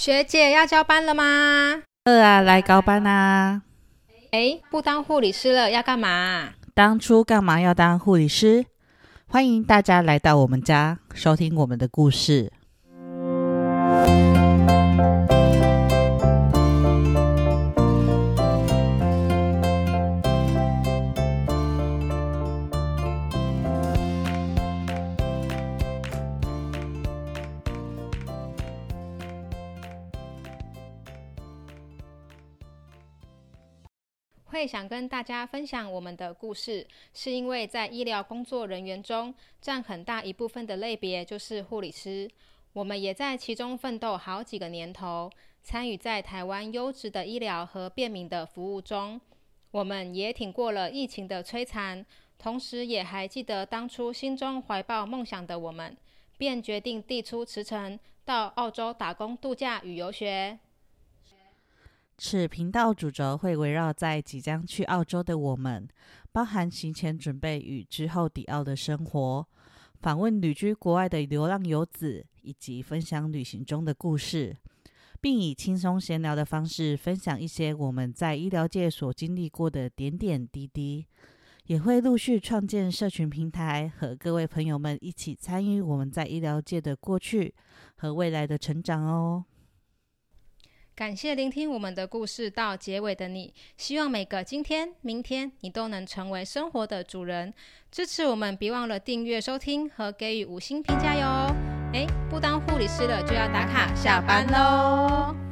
学姐要交班了吗？饿啊，来高班啊！哎，不当护理师了，要干嘛？当初干嘛要当护理师？欢迎大家来到我们家，收听我们的故事。会想跟大家分享我们的故事，是因为在医疗工作人员中，占很大一部分的类别就是护理师。我们也在其中奋斗好几个年头，参与在台湾优质的医疗和便民的服务中。我们也挺过了疫情的摧残，同时也还记得当初心中怀抱梦想的我们，便决定递出辞呈，到澳洲打工度假与游学。此频道主轴会围绕在即将去澳洲的我们，包含行前准备与之后抵澳的生活，访问旅居国外的流浪游子，以及分享旅行中的故事，并以轻松闲聊的方式分享一些我们在医疗界所经历过的点点滴滴。也会陆续创建社群平台，和各位朋友们一起参与我们在医疗界的过去和未来的成长哦。感谢聆听我们的故事到结尾的你，希望每个今天、明天，你都能成为生活的主人。支持我们，别忘了订阅、收听和给予五星评价哟！诶，不当护理师了，就要打卡下班喽。